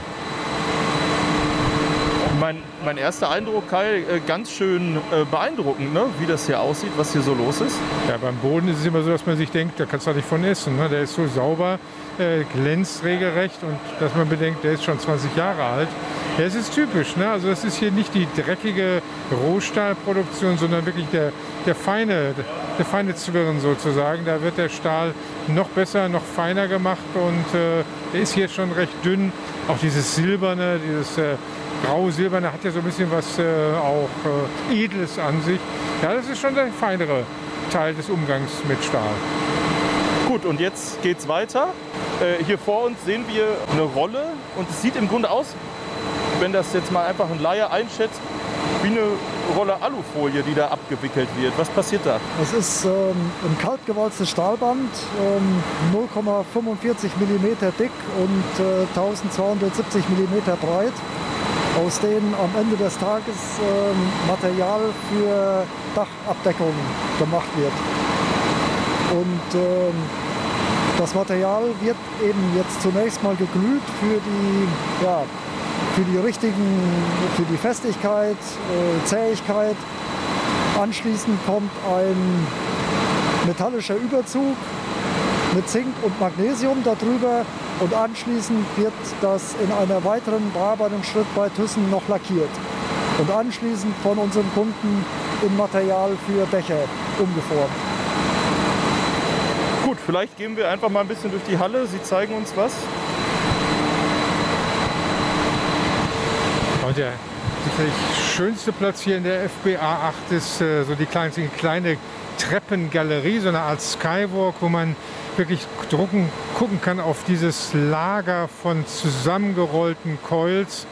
Mein, mein erster Eindruck, Kai, äh, ganz schön äh, beeindruckend, ne? wie das hier aussieht, was hier so los ist. Ja, beim Boden ist es immer so, dass man sich denkt, da kannst du nicht von essen. Ne? Der ist so sauber, äh, glänzt regelrecht und dass man bedenkt, der ist schon 20 Jahre alt. Es ist typisch. Ne? Also das ist hier nicht die dreckige Rohstahlproduktion, sondern wirklich der, der feine, der feine Zwirn sozusagen. Da wird der Stahl noch besser, noch feiner gemacht und äh, ist hier schon recht dünn. Auch dieses Silberne, dieses äh, grau-silberne hat ja so ein bisschen was äh, auch äh, Edles an sich. Ja, das ist schon der feinere Teil des Umgangs mit Stahl. Gut, und jetzt geht's weiter. Äh, hier vor uns sehen wir eine Rolle und es sieht im Grunde aus, wenn das jetzt mal einfach ein Laie einschätzt, wie eine Rolle Alufolie, die da abgewickelt wird. Was passiert da? Es ist ähm, ein kaltgewalztes Stahlband, ähm, 0,45 mm dick und äh, 1270 mm breit, aus denen am Ende des Tages ähm, Material für Dachabdeckung gemacht wird. Und ähm, das Material wird eben jetzt zunächst mal geglüht für die ja, für die richtigen, für die Festigkeit, äh, Zähigkeit. Anschließend kommt ein metallischer Überzug mit Zink und Magnesium darüber und anschließend wird das in einer weiteren Bearbeitungsschritt bei Thyssen noch lackiert und anschließend von unseren Kunden in Material für Dächer umgeformt. Vielleicht gehen wir einfach mal ein bisschen durch die Halle. Sie zeigen uns was. Und der sicherlich schönste Platz hier in der FBA 8 ist äh, so die kleine, kleine Treppengalerie, so eine Art Skywalk, wo man wirklich drucken, gucken kann auf dieses Lager von zusammengerollten Coils.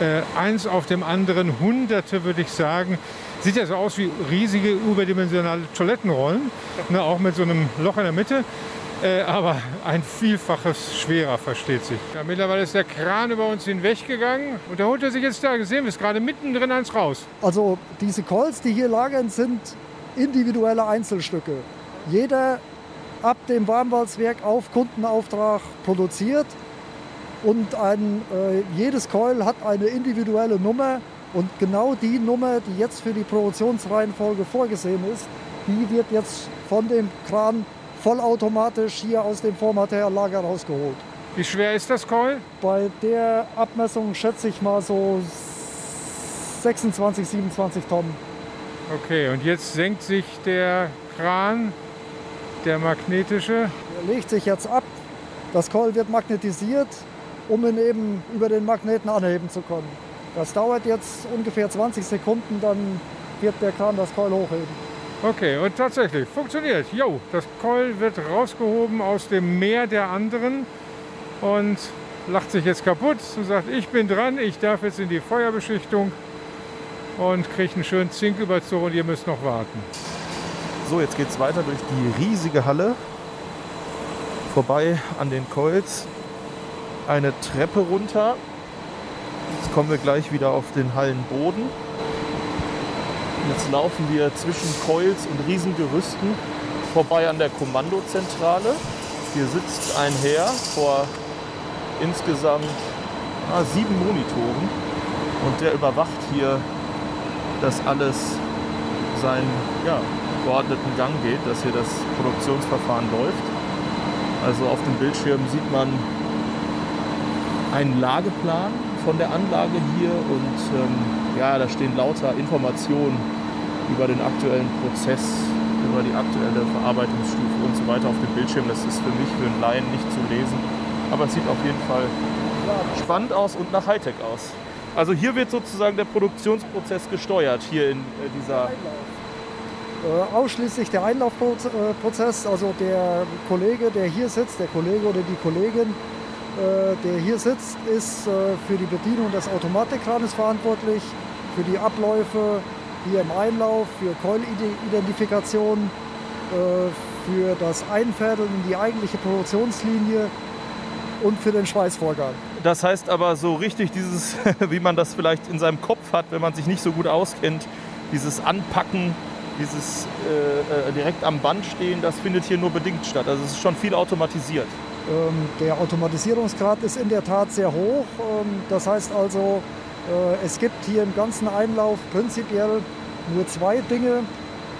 Äh, eins auf dem anderen, hunderte würde ich sagen. Sieht ja so aus wie riesige überdimensionale Toilettenrollen, ne, auch mit so einem Loch in der Mitte. Äh, aber ein Vielfaches schwerer, versteht sich. Ja, mittlerweile ist der Kran über uns hinweggegangen und da holt er sich jetzt da, gesehen, wir ist gerade mittendrin eins raus. Also diese Calls, die hier lagern, sind individuelle Einzelstücke. Jeder ab dem Warmwalzwerk auf Kundenauftrag produziert und ein, äh, jedes Coil hat eine individuelle Nummer und genau die Nummer, die jetzt für die Produktionsreihenfolge vorgesehen ist, die wird jetzt von dem Kran vollautomatisch hier aus dem Vormateriallager rausgeholt. Wie schwer ist das Coil? Bei der Abmessung schätze ich mal so 26, 27 Tonnen. Okay, und jetzt senkt sich der Kran, der magnetische. Der legt sich jetzt ab. Das Coil wird magnetisiert, um ihn eben über den Magneten anheben zu können. Das dauert jetzt ungefähr 20 Sekunden, dann wird der Kran das Coil hochheben. Okay, und tatsächlich, funktioniert. Jo, das Coil wird rausgehoben aus dem Meer der anderen und lacht sich jetzt kaputt und sagt, ich bin dran, ich darf jetzt in die Feuerbeschichtung und kriege einen schönen Zinküberzug und ihr müsst noch warten. So, jetzt geht es weiter durch die riesige Halle, vorbei an den Coils, eine Treppe runter. Jetzt kommen wir gleich wieder auf den Hallenboden. Jetzt laufen wir zwischen Coils und Riesengerüsten vorbei an der Kommandozentrale. Hier sitzt ein Herr vor insgesamt ah, sieben Monitoren und der überwacht hier, dass alles seinen ja, geordneten Gang geht, dass hier das Produktionsverfahren läuft. Also auf dem Bildschirm sieht man einen Lageplan von der Anlage hier und ähm, ja, da stehen lauter Informationen über den aktuellen Prozess, über die aktuelle Verarbeitungsstufe und so weiter auf dem Bildschirm. Das ist für mich, für einen Laien nicht zu lesen. Aber es sieht auf jeden Fall spannend aus und nach Hightech aus. Also hier wird sozusagen der Produktionsprozess gesteuert, hier in äh, dieser... Äh, ausschließlich der Einlaufprozess, also der Kollege, der hier sitzt, der Kollege oder die Kollegin, äh, der hier sitzt, ist äh, für die Bedienung des Automatikkranes verantwortlich, für die Abläufe hier im Einlauf, für Coil-Identifikation, äh, für das Einfädeln in die eigentliche Produktionslinie und für den Schweißvorgang. Das heißt aber so richtig dieses, [LAUGHS] wie man das vielleicht in seinem Kopf hat, wenn man sich nicht so gut auskennt, dieses Anpacken, dieses äh, äh direkt am Band stehen, das findet hier nur bedingt statt. Also es ist schon viel automatisiert. Ähm, der Automatisierungsgrad ist in der Tat sehr hoch. Ähm, das heißt also, äh, es gibt hier im ganzen Einlauf prinzipiell nur zwei Dinge,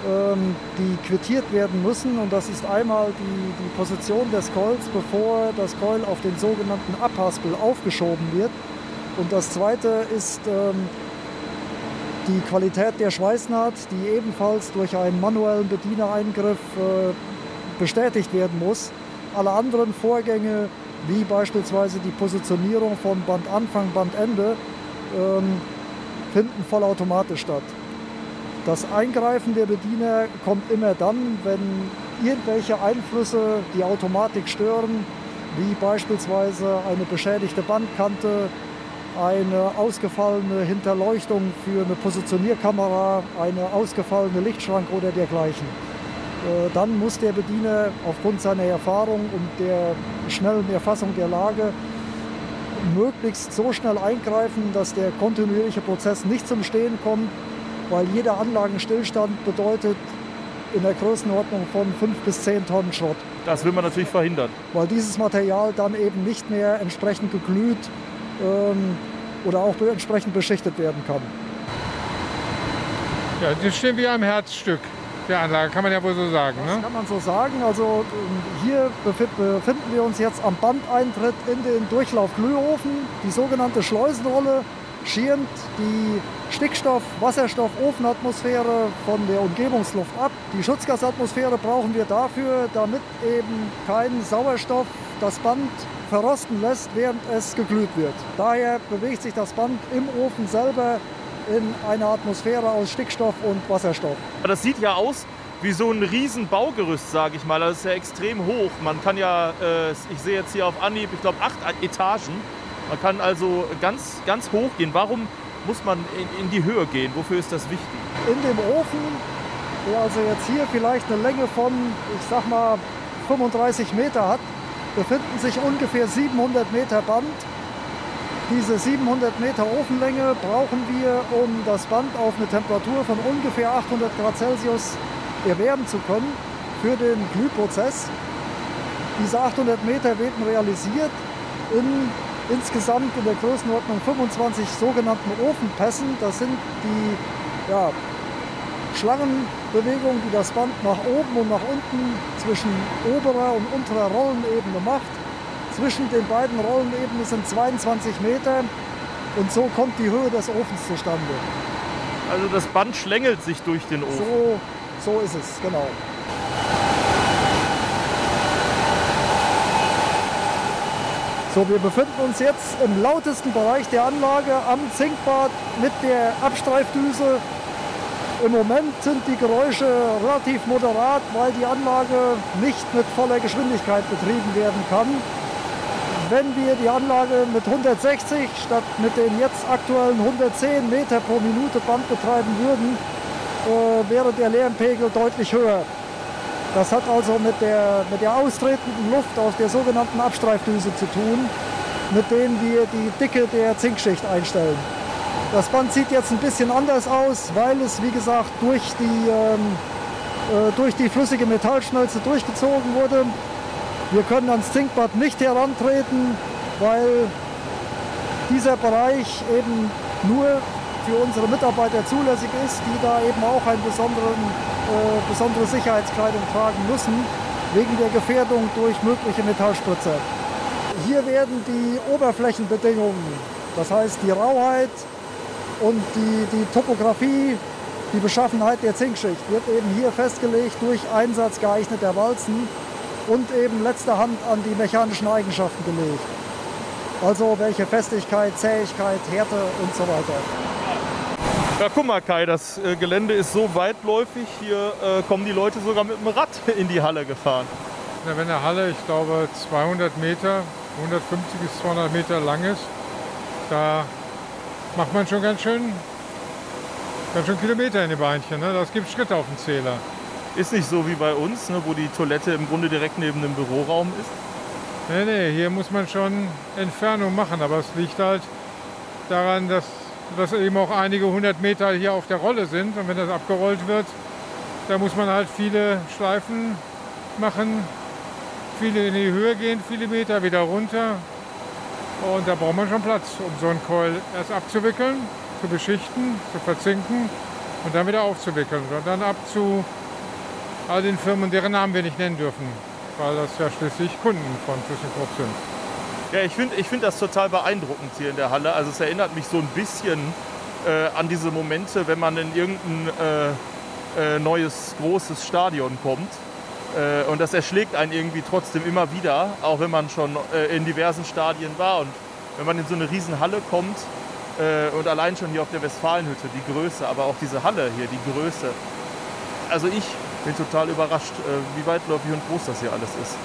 ähm, die quittiert werden müssen. Und das ist einmal die, die Position des Coils, bevor das Coil auf den sogenannten Abhaspel aufgeschoben wird. Und das zweite ist die Qualität der Schweißnaht, die ebenfalls durch einen manuellen Bedienereingriff äh, bestätigt werden muss. Alle anderen Vorgänge, wie beispielsweise die Positionierung von Bandanfang, Bandende, ähm, finden vollautomatisch statt. Das Eingreifen der Bediener kommt immer dann, wenn irgendwelche Einflüsse die Automatik stören, wie beispielsweise eine beschädigte Bandkante, eine ausgefallene Hinterleuchtung für eine Positionierkamera, eine ausgefallene Lichtschrank oder dergleichen. Äh, dann muss der Bediener aufgrund seiner Erfahrung und der schnellen Erfassung der Lage möglichst so schnell eingreifen, dass der kontinuierliche Prozess nicht zum Stehen kommt, weil jeder Anlagenstillstand bedeutet in der Größenordnung von 5 bis 10 Tonnen Schrott. Das will man natürlich verhindern. Weil dieses Material dann eben nicht mehr entsprechend geglüht ähm, oder auch entsprechend beschichtet werden kann. Ja, das stehen wie am Herzstück der Anlage, kann man ja wohl so sagen. Das ne? kann man so sagen. Also ähm, hier befinden wir uns jetzt am Bandeintritt in den Durchlaufglühofen, die sogenannte Schleusenrolle schirmt die Stickstoff-, Wasserstoff-, Ofenatmosphäre von der Umgebungsluft ab. Die Schutzgasatmosphäre brauchen wir dafür, damit eben kein Sauerstoff das Band verrosten lässt, während es geglüht wird. Daher bewegt sich das Band im Ofen selber in einer Atmosphäre aus Stickstoff und Wasserstoff. Das sieht ja aus wie so ein riesen Baugerüst, sage ich mal. Das ist ja extrem hoch. Man kann ja, äh, ich sehe jetzt hier auf Anhieb, ich glaube, acht Etagen. Man kann also ganz, ganz hoch gehen. Warum muss man in, in die Höhe gehen? Wofür ist das wichtig? In dem Ofen, der also jetzt hier vielleicht eine Länge von, ich sag mal, 35 Meter hat, befinden sich ungefähr 700 Meter Band. Diese 700 Meter Ofenlänge brauchen wir, um das Band auf eine Temperatur von ungefähr 800 Grad Celsius erwärmen zu können für den Glühprozess. Diese 800 Meter werden realisiert in insgesamt in der Größenordnung 25 sogenannten Ofenpässen. Das sind die ja, Schlangenbewegungen, die das Band nach oben und nach unten zwischen oberer und unterer Rollenebene macht. Zwischen den beiden Rollenebenen sind 22 Meter und so kommt die Höhe des Ofens zustande. Also das Band schlängelt sich durch den Ofen. So, so ist es, genau. So, wir befinden uns jetzt im lautesten Bereich der Anlage am Zinkbad mit der Abstreifdüse. Im Moment sind die Geräusche relativ moderat, weil die Anlage nicht mit voller Geschwindigkeit betrieben werden kann. Wenn wir die Anlage mit 160 statt mit den jetzt aktuellen 110 Meter pro Minute Band betreiben würden, äh, wäre der Lärmpegel deutlich höher. Das hat also mit der, mit der austretenden Luft aus der sogenannten Abstreifdüse zu tun, mit denen wir die Dicke der Zinkschicht einstellen. Das Band sieht jetzt ein bisschen anders aus, weil es, wie gesagt, durch die, ähm, äh, durch die flüssige Metallschmelze durchgezogen wurde. Wir können ans Zinkbad nicht herantreten, weil dieser Bereich eben nur für unsere Mitarbeiter zulässig ist, die da eben auch eine besondere, äh, besondere Sicherheitskleidung tragen müssen, wegen der Gefährdung durch mögliche Metallspritzer. Hier werden die Oberflächenbedingungen, das heißt die Rauheit und die, die Topografie, die Beschaffenheit der Zinkschicht wird eben hier festgelegt durch Einsatz geeigneter Walzen und eben letzter Hand an die mechanischen Eigenschaften gelegt. Also welche Festigkeit, Zähigkeit, Härte und so weiter. Ja, guck mal Kai, das äh, Gelände ist so weitläufig, hier äh, kommen die Leute sogar mit dem Rad [LAUGHS] in die Halle gefahren. Ja, wenn eine Halle, ich glaube, 200 Meter, 150 bis 200 Meter lang ist, da macht man schon ganz schön, ganz schön Kilometer in die Beinchen. Ne? Das gibt Schritte auf dem Zähler. Ist nicht so wie bei uns, ne, wo die Toilette im Grunde direkt neben dem Büroraum ist. Nee, nee, hier muss man schon Entfernung machen, aber es liegt halt daran, dass, dass eben auch einige hundert Meter hier auf der Rolle sind und wenn das abgerollt wird, da muss man halt viele Schleifen machen, viele in die Höhe gehen, viele Meter wieder runter und da braucht man schon Platz, um so einen Coil erst abzuwickeln, zu beschichten, zu verzinken und dann wieder aufzuwickeln und dann ab zu all den Firmen, deren Namen wir nicht nennen dürfen, weil das ja schließlich Kunden von ThyssenKrupp sind. Ja, ich finde ich find das total beeindruckend hier in der Halle. Also es erinnert mich so ein bisschen äh, an diese Momente, wenn man in irgendein äh, äh, neues großes Stadion kommt. Äh, und das erschlägt einen irgendwie trotzdem immer wieder, auch wenn man schon äh, in diversen Stadien war. Und wenn man in so eine riesen Halle kommt äh, und allein schon hier auf der Westfalenhütte, die Größe, aber auch diese Halle hier, die Größe. Also ich bin total überrascht, wie weitläufig und groß das hier alles ist.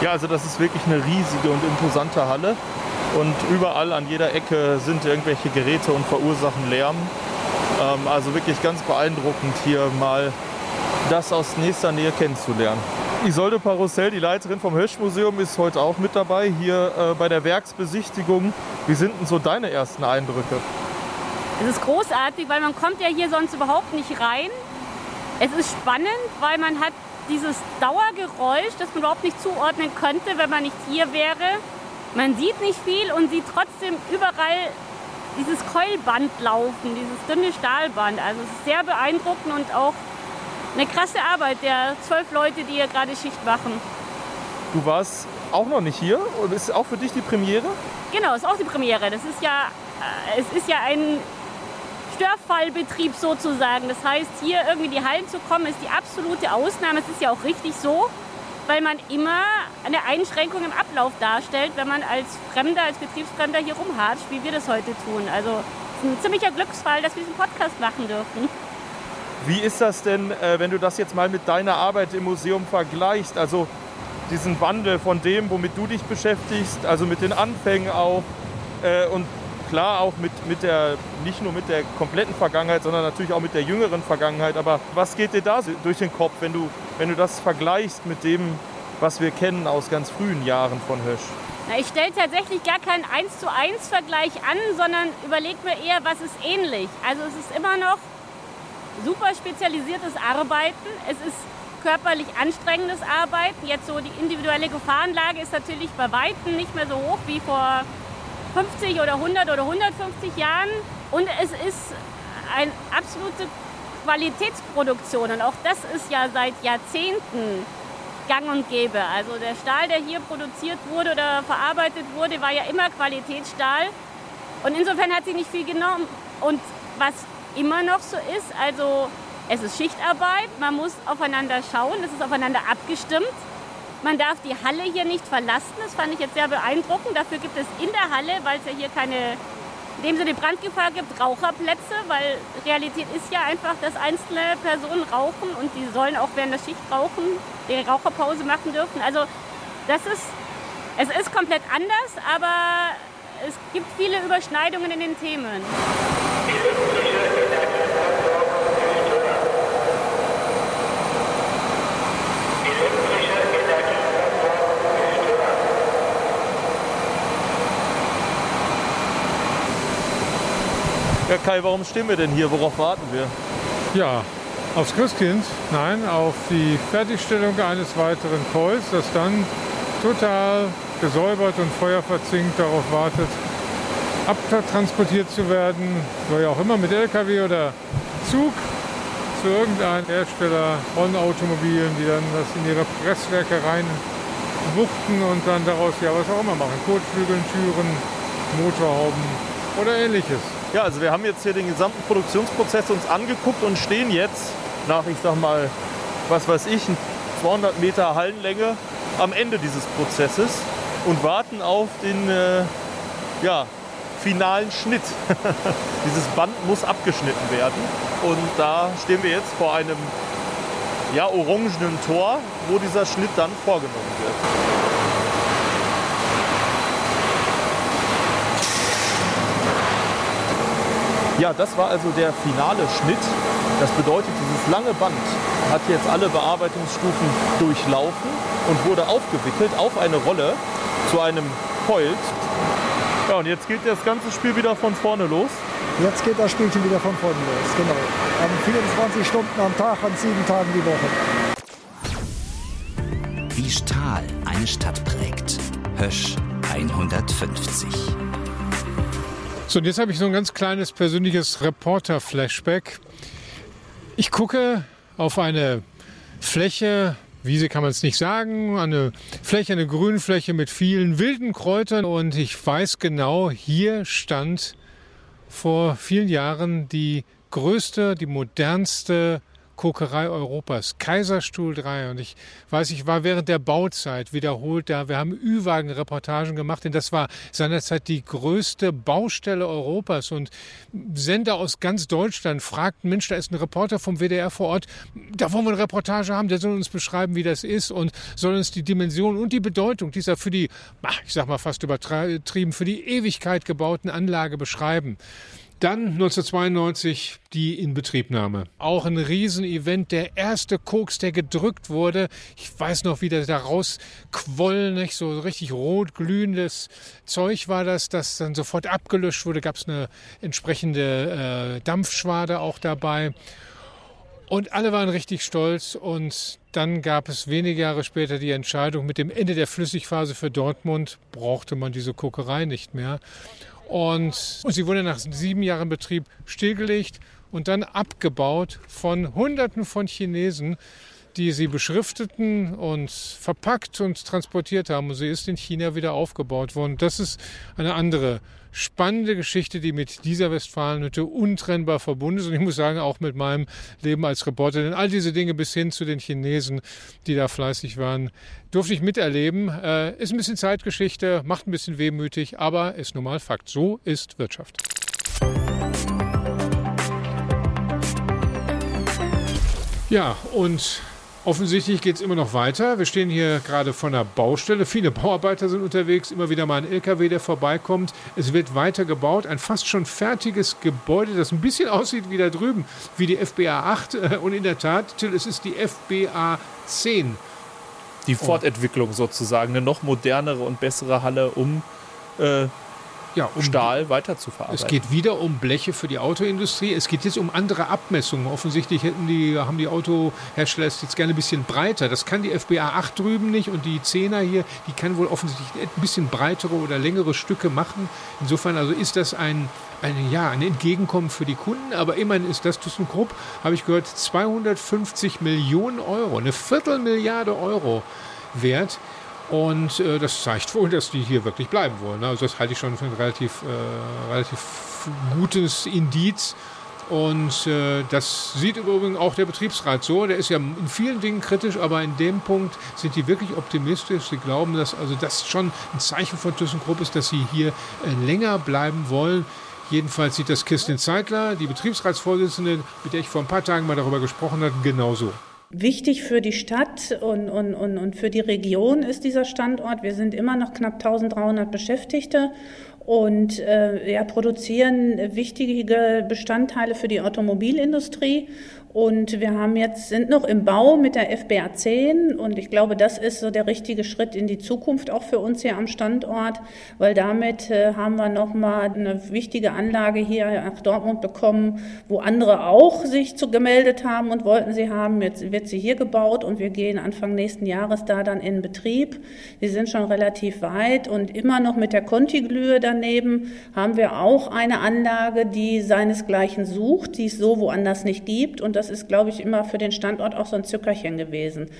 Ja, also das ist wirklich eine riesige und imposante Halle. Und überall an jeder Ecke sind irgendwelche Geräte und verursachen Lärm. Ähm, also wirklich ganz beeindruckend hier mal das aus nächster Nähe kennenzulernen. Isolde Parussell, die Leiterin vom Höschmuseum, ist heute auch mit dabei hier äh, bei der Werksbesichtigung. Wie sind denn so deine ersten Eindrücke? Es ist großartig, weil man kommt ja hier sonst überhaupt nicht rein. Es ist spannend, weil man hat dieses Dauergeräusch, das man überhaupt nicht zuordnen könnte, wenn man nicht hier wäre. Man sieht nicht viel und sieht trotzdem überall dieses Keulband laufen, dieses dünne Stahlband. Also es ist sehr beeindruckend und auch eine krasse Arbeit der zwölf Leute, die hier gerade Schicht machen. Du warst auch noch nicht hier und ist auch für dich die Premiere? Genau, ist auch die Premiere. Das ist ja, äh, es ist ja ein Störfallbetrieb sozusagen. Das heißt, hier irgendwie in die Hallen zu kommen, ist die absolute Ausnahme. Es ist ja auch richtig so, weil man immer eine Einschränkung im Ablauf darstellt, wenn man als Fremder, als Betriebsfremder hier rumhatscht, wie wir das heute tun. Also es ist ein ziemlicher Glücksfall, dass wir diesen Podcast machen dürfen. Wie ist das denn, äh, wenn du das jetzt mal mit deiner Arbeit im Museum vergleichst? Also diesen Wandel von dem, womit du dich beschäftigst, also mit den Anfängen auch äh, und klar auch mit, mit der, nicht nur mit der kompletten Vergangenheit, sondern natürlich auch mit der jüngeren Vergangenheit. Aber was geht dir da durch den Kopf, wenn du, wenn du das vergleichst mit dem, was wir kennen aus ganz frühen Jahren von Hösch? Na, ich stelle tatsächlich gar keinen 1 zu 1 Vergleich an, sondern überlege mir eher, was ist ähnlich. Also es ist immer noch super spezialisiertes Arbeiten. Es ist körperlich anstrengendes Arbeiten. Jetzt so die individuelle Gefahrenlage ist natürlich bei Weitem nicht mehr so hoch wie vor 50 oder 100 oder 150 Jahren. Und es ist eine absolute Qualitätsproduktion. Und auch das ist ja seit Jahrzehnten gang und gäbe. Also der Stahl, der hier produziert wurde oder verarbeitet wurde, war ja immer Qualitätsstahl. Und insofern hat sie nicht viel genommen. Und was immer noch so ist, also es ist Schichtarbeit, man muss aufeinander schauen, es ist aufeinander abgestimmt. Man darf die Halle hier nicht verlassen. Das fand ich jetzt sehr beeindruckend. Dafür gibt es in der Halle, weil es ja hier keine, in dem Sinne Brandgefahr gibt, Raucherplätze, weil Realität ist ja einfach, dass einzelne Personen rauchen und die sollen auch während der Schicht rauchen, die Raucherpause machen dürfen. Also das ist, es ist komplett anders, aber es gibt viele Überschneidungen in den Themen. Kai, warum stehen wir denn hier? Worauf warten wir? Ja, aufs Christkind, nein, auf die Fertigstellung eines weiteren Coils, das dann total gesäubert und feuerverzinkt darauf wartet, abtransportiert zu werden, wie auch immer mit LKW oder Zug zu irgendeinem Hersteller von Automobilen, die dann das in ihre Presswerke rein wuchten und dann daraus ja was auch immer machen. Kotflügeln, Türen, Motorhauben oder ähnliches. Ja, also wir haben jetzt hier den gesamten Produktionsprozess uns angeguckt und stehen jetzt nach, ich sag mal, was weiß ich, 200 Meter Hallenlänge am Ende dieses Prozesses und warten auf den äh, ja, finalen Schnitt. [LAUGHS] Dieses Band muss abgeschnitten werden und da stehen wir jetzt vor einem ja, orangenen Tor, wo dieser Schnitt dann vorgenommen wird. Ja, das war also der finale Schnitt. Das bedeutet, dieses lange Band hat jetzt alle Bearbeitungsstufen durchlaufen und wurde aufgewickelt auf eine Rolle zu einem Colt. Ja, und jetzt geht das ganze Spiel wieder von vorne los. Jetzt geht das Spielchen wieder von vorne los, genau. An 24 Stunden am Tag, an sieben Tagen die Woche. Wie Stahl eine Stadt prägt. Hösch 150. So, und jetzt habe ich so ein ganz kleines persönliches Reporter-Flashback. Ich gucke auf eine Fläche, Wiese kann man es nicht sagen, eine Fläche, eine Grünfläche mit vielen wilden Kräutern und ich weiß genau, hier stand vor vielen Jahren die größte, die modernste Kokerei Europas, Kaiserstuhl 3. Und ich weiß, ich war während der Bauzeit wiederholt da. Wir haben Ü-Wagen-Reportagen gemacht, denn das war seinerzeit die größte Baustelle Europas. Und Sender aus ganz Deutschland fragten, Mensch, da ist ein Reporter vom WDR vor Ort, da wollen wir eine Reportage haben, der soll uns beschreiben, wie das ist und soll uns die Dimension und die Bedeutung dieser für die, ich sag mal fast übertrieben, für die Ewigkeit gebauten Anlage beschreiben. Dann 1992 die Inbetriebnahme. Auch ein Riesenevent, der erste Koks, der gedrückt wurde. Ich weiß noch, wie der da rausquoll, nicht? so richtig rot glühendes Zeug war das, das dann sofort abgelöscht wurde. Gab es eine entsprechende äh, Dampfschwade auch dabei. Und alle waren richtig stolz und dann gab es wenige Jahre später die Entscheidung, mit dem Ende der Flüssigphase für Dortmund brauchte man diese Kokerei nicht mehr. Und, und sie wurde nach sieben Jahren Betrieb stillgelegt und dann abgebaut von Hunderten von Chinesen, die sie beschrifteten und verpackt und transportiert haben. Und sie ist in China wieder aufgebaut worden. Das ist eine andere spannende Geschichte, die mit dieser Westfalenhütte untrennbar verbunden ist. Und ich muss sagen, auch mit meinem Leben als Reporter. Denn all diese Dinge bis hin zu den Chinesen, die da fleißig waren, durfte ich miterleben. Äh, ist ein bisschen Zeitgeschichte, macht ein bisschen wehmütig, aber ist nun mal Fakt. So ist Wirtschaft. Ja, und Offensichtlich geht es immer noch weiter. Wir stehen hier gerade vor einer Baustelle. Viele Bauarbeiter sind unterwegs. Immer wieder mal ein LKW, der vorbeikommt. Es wird weiter gebaut. Ein fast schon fertiges Gebäude, das ein bisschen [LAUGHS] aussieht wie da drüben, wie die FBA 8. Und in der Tat, Till, es ist die FBA 10. Die Fortentwicklung sozusagen, eine noch modernere und bessere Halle, um äh, ja, um Stahl weiterzuverarbeiten. Es geht wieder um Bleche für die Autoindustrie. Es geht jetzt um andere Abmessungen. Offensichtlich hätten die, haben die Autohersteller es jetzt gerne ein bisschen breiter. Das kann die FBA 8 drüben nicht und die 10er hier, die kann wohl offensichtlich ein bisschen breitere oder längere Stücke machen. Insofern also ist das ein, ein, ja, ein Entgegenkommen für die Kunden, aber immerhin ist das ThyssenKrupp, habe ich gehört, 250 Millionen Euro, eine Viertelmilliarde Euro wert. Und äh, das zeigt wohl, dass die hier wirklich bleiben wollen. Also das halte ich schon für ein relativ, äh, relativ gutes Indiz. Und äh, das sieht übrigens auch der Betriebsrat so. Der ist ja in vielen Dingen kritisch, aber in dem Punkt sind die wirklich optimistisch. Sie glauben, dass also das schon ein Zeichen von ThyssenKrupp ist, dass sie hier äh, länger bleiben wollen. Jedenfalls sieht das Christian Zeitler, die Betriebsratsvorsitzende, mit der ich vor ein paar Tagen mal darüber gesprochen habe, genauso. Wichtig für die Stadt und, und, und, und für die Region ist dieser Standort. Wir sind immer noch knapp 1300 Beschäftigte und äh, ja, produzieren wichtige Bestandteile für die Automobilindustrie und wir haben jetzt, sind noch im Bau mit der FBA 10 und ich glaube, das ist so der richtige Schritt in die Zukunft auch für uns hier am Standort, weil damit äh, haben wir nochmal eine wichtige Anlage hier nach Dortmund bekommen, wo andere auch sich zu gemeldet haben und wollten sie haben. Jetzt wird sie hier gebaut und wir gehen Anfang nächsten Jahres da dann in Betrieb. Wir sind schon relativ weit und immer noch mit der Contiglühe daneben haben wir auch eine Anlage, die seinesgleichen sucht, die es so woanders nicht gibt und das das ist, glaube ich, immer für den Standort auch so ein Zückerchen gewesen.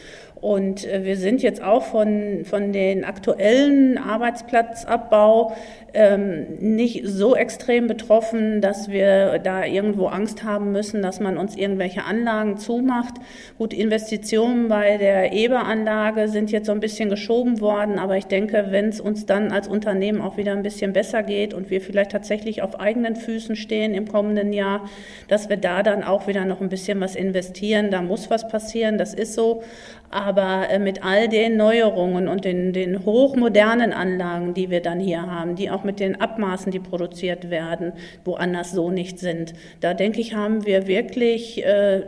Und äh, wir sind jetzt auch von, von den aktuellen Arbeitsplatzabbau ähm, nicht so extrem betroffen, dass wir da irgendwo Angst haben müssen, dass man uns irgendwelche Anlagen zumacht. Gut, Investitionen bei der Eberanlage sind jetzt so ein bisschen geschoben worden, aber ich denke, wenn es uns dann als Unternehmen auch wieder ein bisschen besser geht und wir vielleicht tatsächlich auf eigenen Füßen stehen im kommenden Jahr, dass wir da dann auch wieder noch ein bisschen bisschen was investieren, da muss was passieren, das ist so. Aber äh, mit all den Neuerungen und den, den hochmodernen Anlagen, die wir dann hier haben, die auch mit den Abmaßen, die produziert werden, woanders so nicht sind, da denke ich, haben wir wirklich äh,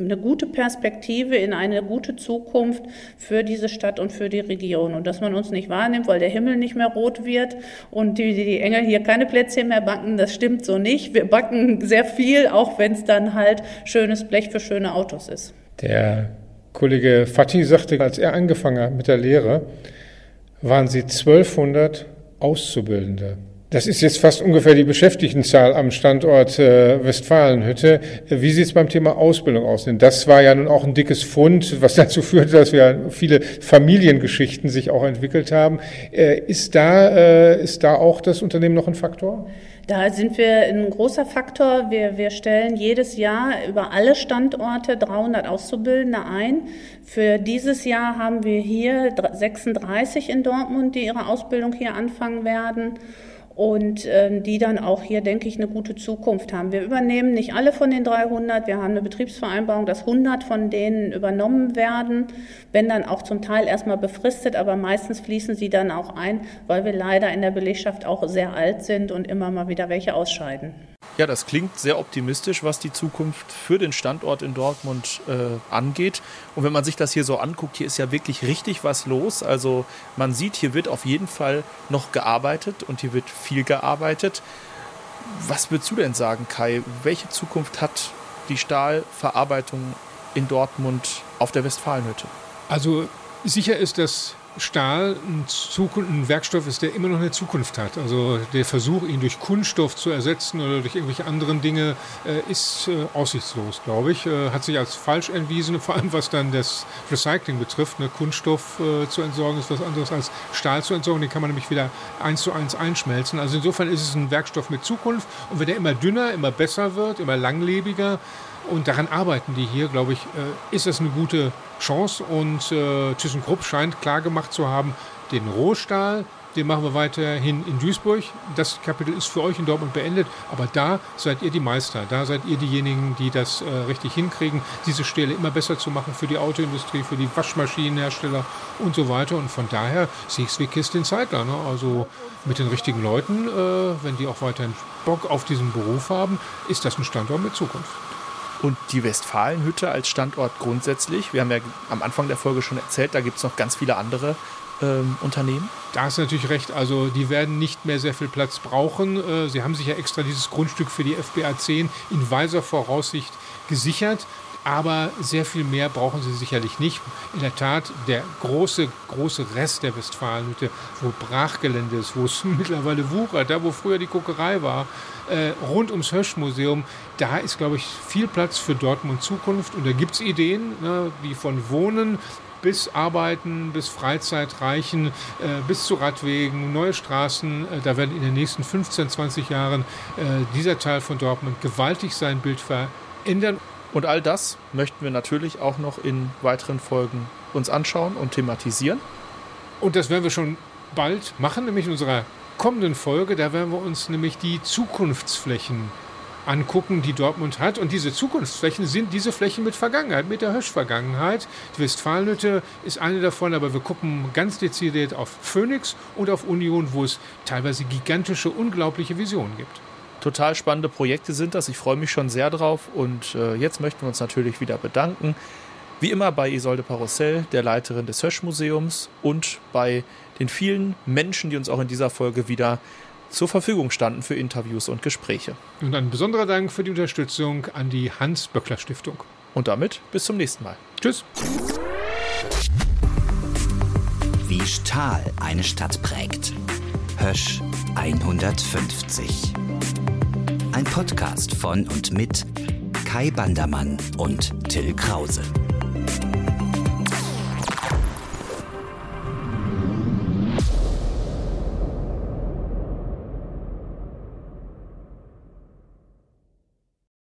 eine gute Perspektive in eine gute Zukunft für diese Stadt und für die Region. Und dass man uns nicht wahrnimmt, weil der Himmel nicht mehr rot wird und die, die Engel hier keine Plätzchen mehr backen, das stimmt so nicht. Wir backen sehr viel, auch wenn es dann halt schönes Blech für schöne Autos ist. Der Kollege Fatih sagte, als er angefangen hat mit der Lehre, waren sie 1200 Auszubildende. Das ist jetzt fast ungefähr die Beschäftigtenzahl am Standort äh, Westfalenhütte. Wie sieht es beim Thema Ausbildung aus? Denn das war ja nun auch ein dickes Fund, was [LAUGHS] dazu führte, dass wir viele Familiengeschichten sich auch entwickelt haben. Äh, ist, da, äh, ist da auch das Unternehmen noch ein Faktor? Da sind wir ein großer Faktor. Wir, wir stellen jedes Jahr über alle Standorte 300 Auszubildende ein. Für dieses Jahr haben wir hier 36 in Dortmund, die ihre Ausbildung hier anfangen werden und äh, die dann auch hier, denke ich, eine gute Zukunft haben. Wir übernehmen nicht alle von den 300. Wir haben eine Betriebsvereinbarung, dass 100 von denen übernommen werden, wenn dann auch zum Teil erstmal befristet, aber meistens fließen sie dann auch ein, weil wir leider in der Belegschaft auch sehr alt sind und immer mal wieder welche ausscheiden. Ja, das klingt sehr optimistisch, was die Zukunft für den Standort in Dortmund äh, angeht. Und wenn man sich das hier so anguckt, hier ist ja wirklich richtig was los. Also man sieht, hier wird auf jeden Fall noch gearbeitet und hier wird viel gearbeitet. Was würdest du denn sagen, Kai? Welche Zukunft hat die Stahlverarbeitung in Dortmund auf der Westfalenhütte? Also sicher ist, dass Stahl ein, Zukunft, ein, Werkstoff ist, der immer noch eine Zukunft hat. Also der Versuch, ihn durch Kunststoff zu ersetzen oder durch irgendwelche anderen Dinge, äh, ist äh, aussichtslos, glaube ich. Äh, hat sich als falsch erwiesen, [LAUGHS] vor allem was dann das Recycling betrifft. Ne? Kunststoff äh, zu entsorgen ist was anderes als Stahl zu entsorgen. Den kann man nämlich wieder eins zu eins einschmelzen. Also insofern ist es ein Werkstoff mit Zukunft. Und wenn er immer dünner, immer besser wird, immer langlebiger, und daran arbeiten die hier, glaube ich, äh, ist das eine gute Chance. Und äh, ThyssenKrupp scheint klar gemacht zu haben, den Rohstahl, den machen wir weiterhin in Duisburg. Das Kapitel ist für euch in Dortmund beendet, aber da seid ihr die Meister. Da seid ihr diejenigen, die das äh, richtig hinkriegen, diese Stelle immer besser zu machen für die Autoindustrie, für die Waschmaschinenhersteller und so weiter. Und von daher sehe ich es wie Kiste in Zeitler. Ne? Also mit den richtigen Leuten, äh, wenn die auch weiterhin Bock auf diesen Beruf haben, ist das ein Standort mit Zukunft. Und die Westfalenhütte als Standort grundsätzlich, wir haben ja am Anfang der Folge schon erzählt, da gibt es noch ganz viele andere ähm, Unternehmen. Da hast du natürlich recht. Also die werden nicht mehr sehr viel Platz brauchen. Äh, sie haben sich ja extra dieses Grundstück für die FBA 10 in weiser Voraussicht gesichert. Aber sehr viel mehr brauchen sie sicherlich nicht. In der Tat, der große, große Rest der Westfalenhütte, wo Brachgelände ist, wo es [LAUGHS] mittlerweile wuchert, da wo früher die Kokerei war, äh, rund ums Höschmuseum, da ist, glaube ich, viel Platz für Dortmund Zukunft. Und da gibt es Ideen, ne, die von Wohnen bis Arbeiten, bis Freizeit reichen, äh, bis zu Radwegen, neue Straßen. Äh, da werden in den nächsten 15, 20 Jahren äh, dieser Teil von Dortmund gewaltig sein Bild verändern. Und all das möchten wir natürlich auch noch in weiteren Folgen uns anschauen und thematisieren. Und das werden wir schon bald machen, nämlich in unserer kommenden Folge. Da werden wir uns nämlich die Zukunftsflächen angucken, die Dortmund hat. Und diese Zukunftsflächen sind diese Flächen mit Vergangenheit, mit der Hösch-Vergangenheit. Die Westfalenhütte ist eine davon, aber wir gucken ganz dezidiert auf Phoenix und auf Union, wo es teilweise gigantische, unglaubliche Visionen gibt. Total spannende Projekte sind das. Ich freue mich schon sehr drauf. Und äh, jetzt möchten wir uns natürlich wieder bedanken. Wie immer bei Isolde Parussell, der Leiterin des Hösch-Museums, und bei den vielen Menschen, die uns auch in dieser Folge wieder zur Verfügung standen für Interviews und Gespräche. Und ein besonderer Dank für die Unterstützung an die Hans-Böckler-Stiftung. Und damit bis zum nächsten Mal. Tschüss. Wie Stahl eine Stadt prägt. Hösch 150. Ein Podcast von und mit Kai Bandermann und Till Krause.